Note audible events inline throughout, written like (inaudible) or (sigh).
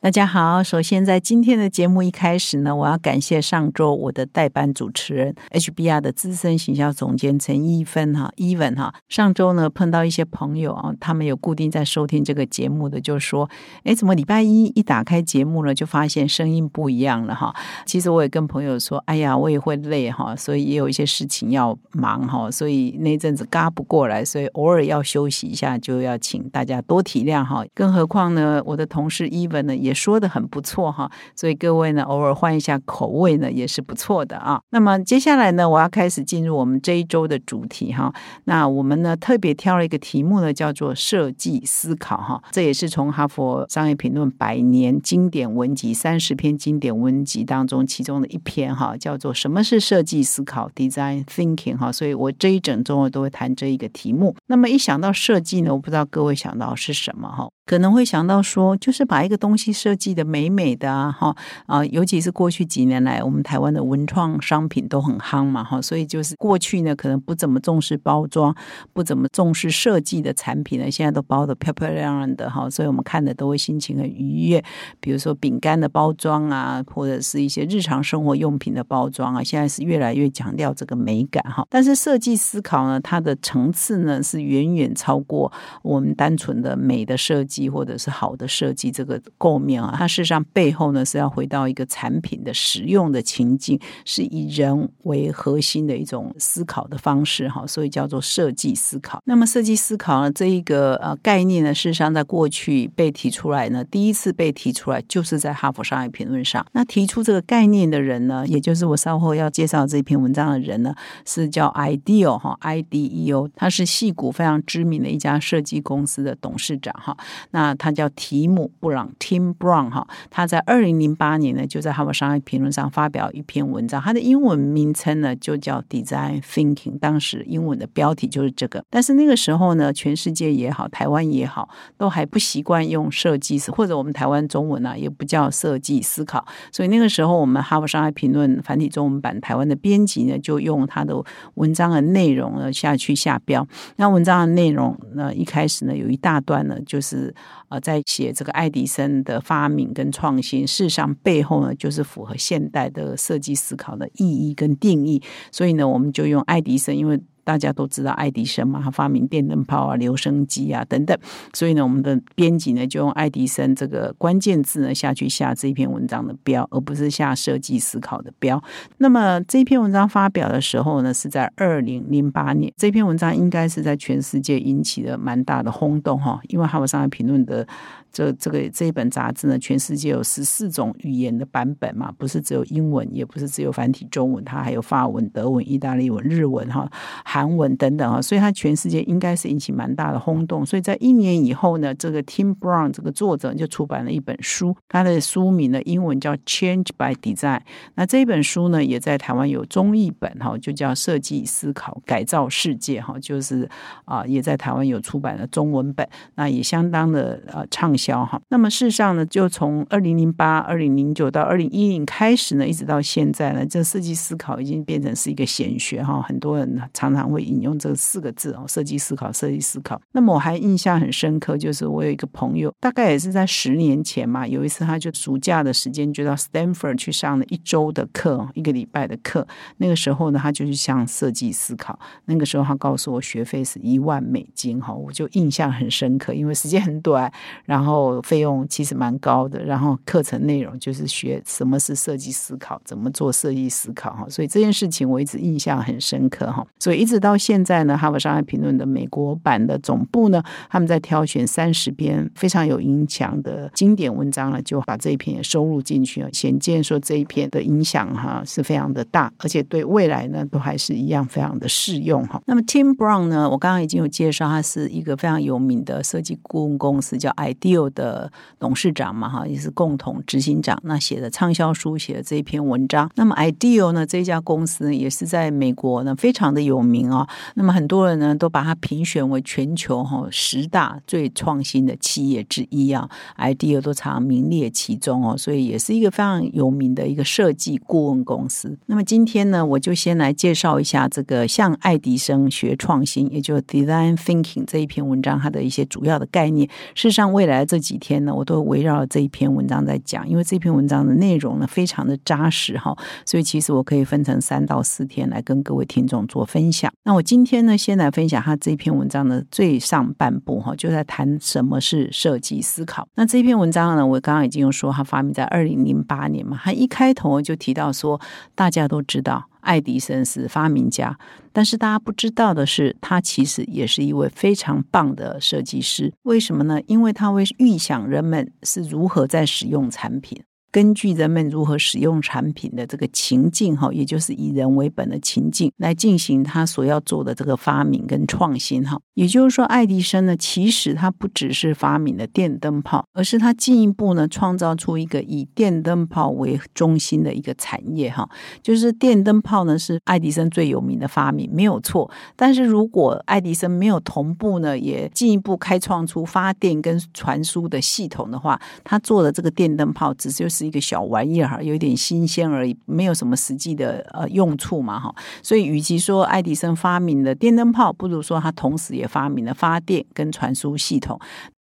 大家好，首先在今天的节目一开始呢，我要感谢上周我的代班主持人 HBR 的资深行销总监陈一芬哈，Even 哈。上周呢碰到一些朋友啊，他们有固定在收听这个节目的，就说，哎，怎么礼拜一一打开节目呢，就发现声音不一样了哈。其实我也跟朋友说，哎呀，我也会累哈，所以也有一些事情要忙哈，所以那阵子嘎不过来，所以偶尔要休息一下，就要请大家多体谅哈。更何况呢，我的同事 Even 呢也。也说的很不错哈，所以各位呢，偶尔换一下口味呢，也是不错的啊。那么接下来呢，我要开始进入我们这一周的主题哈。那我们呢特别挑了一个题目呢，叫做设计思考哈。这也是从哈佛商业评论百年经典文集三十篇经典文集当中其中的一篇哈，叫做什么是设计思考 （Design Thinking） 哈。所以我这一整周我都会谈这一个题目。那么一想到设计呢，我不知道各位想到是什么哈。可能会想到说，就是把一个东西设计的美美的啊，哈啊，尤其是过去几年来，我们台湾的文创商品都很夯嘛，哈，所以就是过去呢，可能不怎么重视包装，不怎么重视设计的产品呢，现在都包的漂漂亮亮的哈，所以我们看的都会心情很愉悦。比如说饼干的包装啊，或者是一些日常生活用品的包装啊，现在是越来越强调这个美感哈。但是设计思考呢，它的层次呢是远远超过我们单纯的美的设计。或者是好的设计，这个构面啊，它事实上背后呢是要回到一个产品的使用的情境，是以人为核心的一种思考的方式哈，所以叫做设计思考。那么设计思考呢这一个呃概念呢，事实上在过去被提出来呢，第一次被提出来就是在哈佛商业评论上。那提出这个概念的人呢，也就是我稍后要介绍这篇文章的人呢，是叫 IDEO 哈，I D E O，他是戏谷非常知名的一家设计公司的董事长哈。那他叫提姆布朗 （Tim Brown） 哈，他在二零零八年呢，就在《哈佛商业评论》上发表一篇文章，他的英文名称呢就叫 Design Thinking，当时英文的标题就是这个。但是那个时候呢，全世界也好，台湾也好，都还不习惯用设计或者我们台湾中文啊，也不叫设计思考。所以那个时候，我们《哈佛商业评论》繁体中文版台湾的编辑呢，就用他的文章的内容呢下去下标。那文章的内容呢，一开始呢有一大段呢，就是。啊，在写这个爱迪生的发明跟创新，事实上背后呢，就是符合现代的设计思考的意义跟定义。所以呢，我们就用爱迪生，因为。大家都知道爱迪生嘛，他发明电灯泡啊、留声机啊等等，所以呢，我们的编辑呢就用爱迪生这个关键字呢下去下这一篇文章的标，而不是下设计思考的标。那么这篇文章发表的时候呢，是在二零零八年，这篇文章应该是在全世界引起了蛮大的轰动哈，因为《哈佛商业评论》的。这这个这一本杂志呢，全世界有十四种语言的版本嘛，不是只有英文，也不是只有繁体中文，它还有法文、德文、意大利文、日文哈、韩文等等啊，所以它全世界应该是引起蛮大的轰动。所以在一年以后呢，这个 Tim Brown 这个作者就出版了一本书，他的书名呢英文叫 Change by Design。那这本书呢，也在台湾有中译本哈，就叫设计思考改造世界哈，就是啊，也在台湾有出版了中文本，那也相当的呃畅。销哈，那么事实上呢，就从二零零八、二零零九到二零一零开始呢，一直到现在呢，这设计思考已经变成是一个显学哈，很多人常常会引用这四个字哦，设计思考，设计思考。那么我还印象很深刻，就是我有一个朋友，大概也是在十年前嘛，有一次他就暑假的时间就到 Stanford 去上了一周的课，一个礼拜的课。那个时候呢，他就去上设计思考。那个时候他告诉我学费是一万美金哈，我就印象很深刻，因为时间很短，然后。然后费用其实蛮高的，然后课程内容就是学什么是设计思考，怎么做设计思考哈，所以这件事情我一直印象很深刻哈，所以一直到现在呢，《哈佛商业评论》的美国版的总部呢，他们在挑选三十篇非常有影响的经典文章呢，就把这一篇也收录进去了，显见说这一篇的影响哈是非常的大，而且对未来呢都还是一样非常的适用哈。那么 Tim Brown 呢，我刚刚已经有介绍，他是一个非常有名的设计顾问公司叫 Ideal。的董事长嘛，哈，也是共同执行长。那写的畅销书，写的这一篇文章。那么，Ideal 呢，这家公司也是在美国呢非常的有名。哦。那么很多人呢都把它评选为全球哈十大最创新的企业之一啊，IDEO 都常名列其中哦，所以也是一个非常有名的一个设计顾问公司。那么今天呢，我就先来介绍一下这个向爱迪生学创新，也就 Design Thinking 这一篇文章它的一些主要的概念。事实上，未来这几天呢，我都围绕这一篇文章在讲，因为这篇文章的内容呢非常的扎实哈，所以其实我可以分成三到四天来跟各位听众做分享。那我今天呢，先来分享他这篇文章的最上半部哈，就在谈什么是设计思考。那这篇文章呢，我刚刚已经有说，他发明在二零零八年嘛，他一开头就提到说，大家都知道爱迪生是发明家，但是大家不知道的是，他其实也是一位非常棒的设计师。为什么呢？因为他会预想人们是如何在使用产品。根据人们如何使用产品的这个情境，哈，也就是以人为本的情境，来进行他所要做的这个发明跟创新，哈。也就是说，爱迪生呢，其实他不只是发明了电灯泡，而是他进一步呢，创造出一个以电灯泡为中心的一个产业，哈。就是电灯泡呢，是爱迪生最有名的发明，没有错。但是如果爱迪生没有同步呢，也进一步开创出发电跟传输的系统的话，他做的这个电灯泡只是。是一个小玩意儿，有点新鲜而已，没有什么实际的呃用处嘛，哈。所以，与其说爱迪生发明了电灯泡，不如说他同时也发明了发电跟传输系统。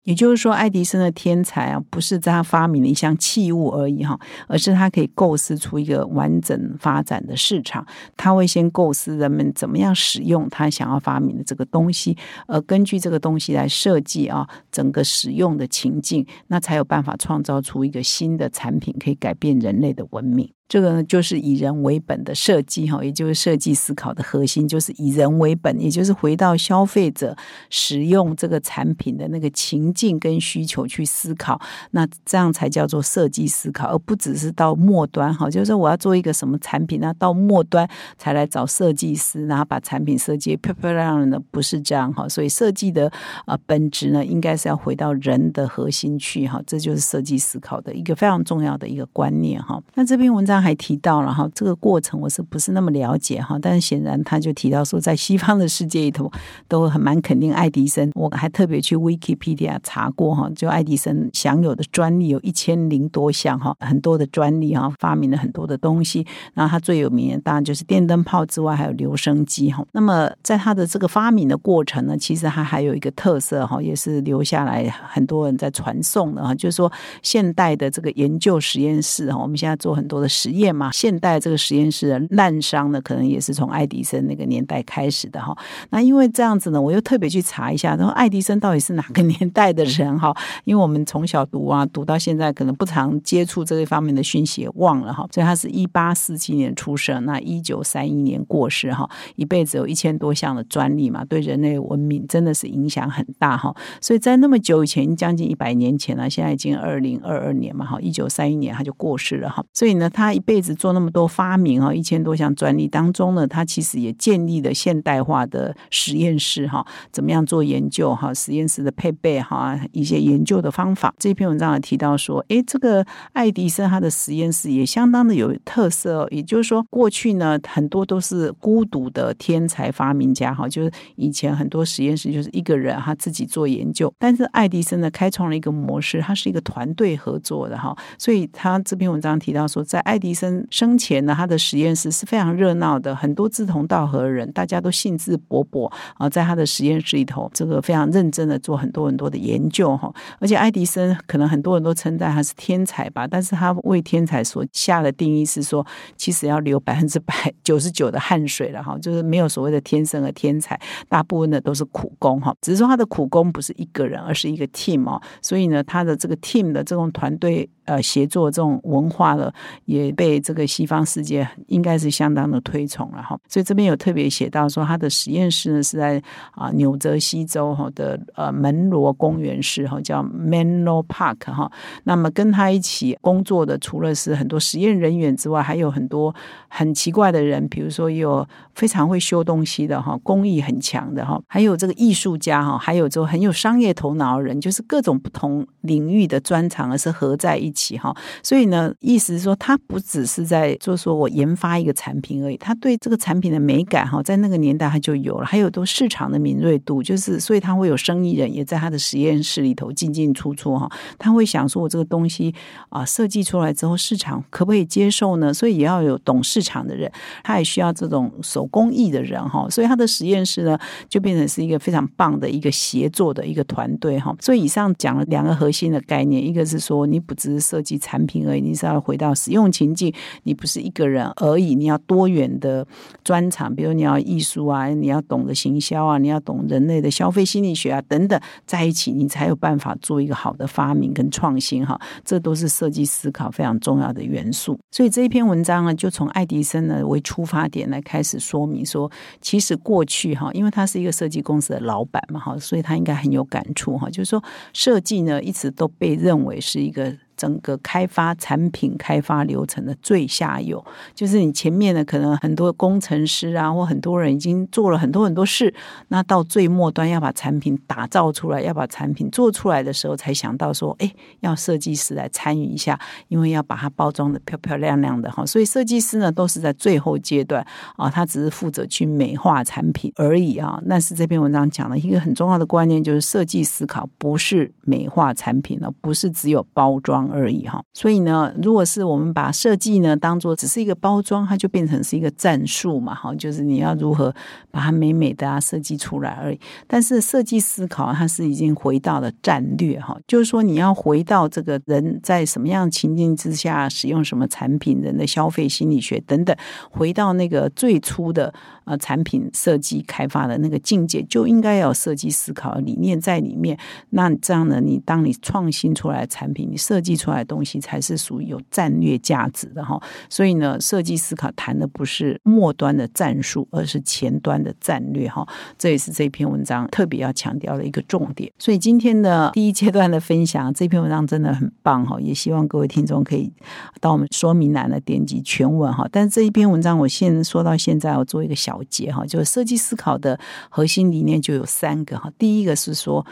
也就是说，爱迪生的天才啊，不是在他发明了一项器物而已哈，而是他可以构思出一个完整发展的市场。他会先构思人们怎么样使用他想要发明的这个东西，而根据这个东西来设计啊整个使用的情境，那才有办法创造出一个新的产品，可以改变人类的文明。这个呢，就是以人为本的设计哈，也就是设计思考的核心，就是以人为本，也就是回到消费者使用这个产品的那个情境跟需求去思考，那这样才叫做设计思考，而不只是到末端哈，就是说我要做一个什么产品，那到末端才来找设计师，然后把产品设计漂漂亮亮的，不是这样哈。所以设计的啊本质呢，应该是要回到人的核心去哈，这就是设计思考的一个非常重要的一个观念哈。那这篇文章。刚还提到了哈，这个过程我是不是那么了解哈？但是显然他就提到说，在西方的世界里头都很蛮肯定爱迪生。我还特别去 Wikipedia 查过哈，就爱迪生享有的专利有一千零多项哈，很多的专利哈，发明了很多的东西。然后他最有名的当然就是电灯泡之外，还有留声机哈。那么在他的这个发明的过程呢，其实他还有一个特色哈，也是留下来很多人在传颂的哈，就是说现代的这个研究实验室哈，我们现在做很多的。实实验嘛，现代这个实验室的滥觞呢，可能也是从爱迪生那个年代开始的哈。那因为这样子呢，我又特别去查一下，然后 (laughs) 爱迪生到底是哪个年代的人哈？因为我们从小读啊，读到现在，可能不常接触这一方面的讯息，忘了哈。所以他是一八四七年出生，那一九三一年过世哈，一辈子有一千多项的专利嘛，对人类文明真的是影响很大哈。所以在那么久以前，将近一百年前了，现在已经二零二二年嘛哈，一九三一年他就过世了哈。所以呢，他。一辈子做那么多发明啊，一千多项专利当中呢，他其实也建立了现代化的实验室哈，怎么样做研究哈，实验室的配备哈，一些研究的方法。这篇文章也提到说，诶，这个爱迪生他的实验室也相当的有特色，也就是说，过去呢很多都是孤独的天才发明家哈，就是以前很多实验室就是一个人他自己做研究，但是爱迪生呢开创了一个模式，他是一个团队合作的哈，所以他这篇文章提到说，在爱迪生生前呢，他的实验室是非常热闹的，很多志同道合的人，大家都兴致勃勃啊，在他的实验室里头，这个非常认真的做很多很多的研究哈。而且爱迪生可能很多人都称赞他是天才吧，但是他为天才所下的定义是说，其实要流百分之百九十九的汗水了哈，就是没有所谓的天生的天才，大部分的都是苦工哈。只是说他的苦工不是一个人，而是一个 team 哦，所以呢，他的这个 team 的这种团队。呃，协作这种文化了，也被这个西方世界应该是相当的推崇了哈。所以这边有特别写到说，他的实验室呢是在啊纽泽西州哈的呃门罗公园市哈，叫 Menlo Park 哈。那么跟他一起工作的，除了是很多实验人员之外，还有很多很奇怪的人，比如说有非常会修东西的哈，工艺很强的哈，还有这个艺术家哈，还有就很有商业头脑的人，就是各种不同领域的专长，而是合在一。起哈。所以呢，意思是说，他不只是在就是说我研发一个产品而已，他对这个产品的美感哈，在那个年代他就有了，还有都市场的敏锐度，就是所以他会有生意人也在他的实验室里头进进出出哈，他会想说，我这个东西啊设计出来之后，市场可不可以接受呢？所以也要有懂市场的人，他也需要这种手工艺的人哈，所以他的实验室呢，就变成是一个非常棒的一个协作的一个团队哈。所以以上讲了两个核心的概念，一个是说你不只是设计产品而已，你是要回到使用情境，你不是一个人而已，你要多元的专长，比如你要艺术啊，你要懂得行销啊，你要懂人类的消费心理学啊等等，在一起你才有办法做一个好的发明跟创新哈。这都是设计思考非常重要的元素。所以这一篇文章呢，就从爱迪生呢为出发点来开始说明说，其实过去哈，因为他是一个设计公司的老板嘛哈，所以他应该很有感触哈，就是说设计呢一直都被认为是一个。整个开发产品开发流程的最下游，就是你前面的可能很多工程师啊，或很多人已经做了很多很多事，那到最末端要把产品打造出来，要把产品做出来的时候，才想到说，哎，要设计师来参与一下，因为要把它包装的漂漂亮亮的哈。所以设计师呢，都是在最后阶段啊，他只是负责去美化产品而已啊。但是这篇文章讲了一个很重要的观念，就是设计思考不是美化产品了，不是只有包装。而已哈，所以呢，如果是我们把设计呢当做只是一个包装，它就变成是一个战术嘛，哈，就是你要如何把它美美的啊设计出来而已。但是设计思考它是已经回到了战略哈，就是说你要回到这个人在什么样情境之下使用什么产品，人的消费心理学等等，回到那个最初的呃产品设计开发的那个境界，就应该要设计思考理念在里面。那这样呢，你当你创新出来产品，你设计。出来的东西才是属于有战略价值的哈，所以呢，设计思考谈的不是末端的战术，而是前端的战略哈。这也是这篇文章特别要强调的一个重点。所以今天的第一阶段的分享，这篇文章真的很棒哈，也希望各位听众可以到我们说明栏的点击全文哈。但是这一篇文章，我现说到现在，我做一个小结哈，就是设计思考的核心理念就有三个哈。第一个是说。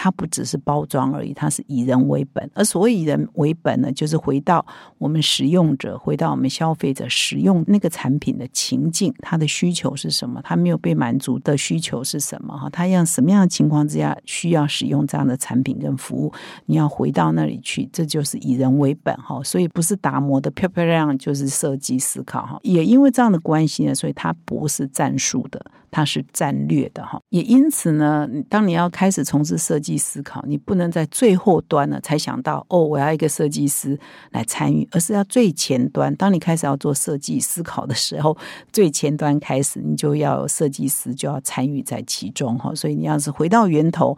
它不只是包装而已，它是以人为本。而所谓以人为本呢，就是回到我们使用者，回到我们消费者使用那个产品的情境，他的需求是什么？他没有被满足的需求是什么？哈，他要什么样的情况之下需要使用这样的产品跟服务？你要回到那里去，这就是以人为本哈。所以不是打磨的漂漂亮亮，就是设计思考哈。也因为这样的关系呢，所以它不是战术的。它是战略的哈，也因此呢，当你要开始从事设计思考，你不能在最后端呢才想到哦，我要一个设计师来参与，而是要最前端。当你开始要做设计思考的时候，最前端开始，你就要设计师就要参与在其中哈。所以你要是回到源头。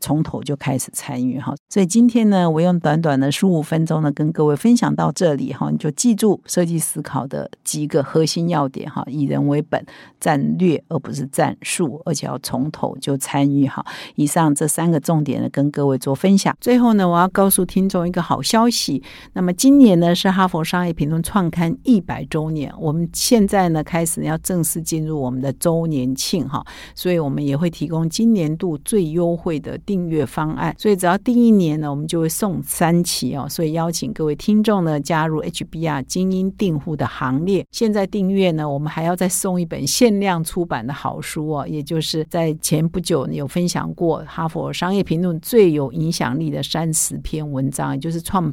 从头就开始参与哈，所以今天呢，我用短短的十五分钟呢，跟各位分享到这里哈，你就记住设计思考的几个核心要点哈，以人为本，战略而不是战术，而且要从头就参与哈。以上这三个重点呢，跟各位做分享。最后呢，我要告诉听众一个好消息，那么今年呢是哈佛商业评论创刊一百周年，我们现在呢开始要正式进入我们的周年庆哈，所以我们也会提供今年度最优惠的。订阅方案，所以只要订一年呢，我们就会送三期哦。所以邀请各位听众呢加入 HBR 精英订户的行列。现在订阅呢，我们还要再送一本限量出版的好书哦，也就是在前不久有分享过《哈佛商业评论》最有影响力的三十篇文章，也就是创。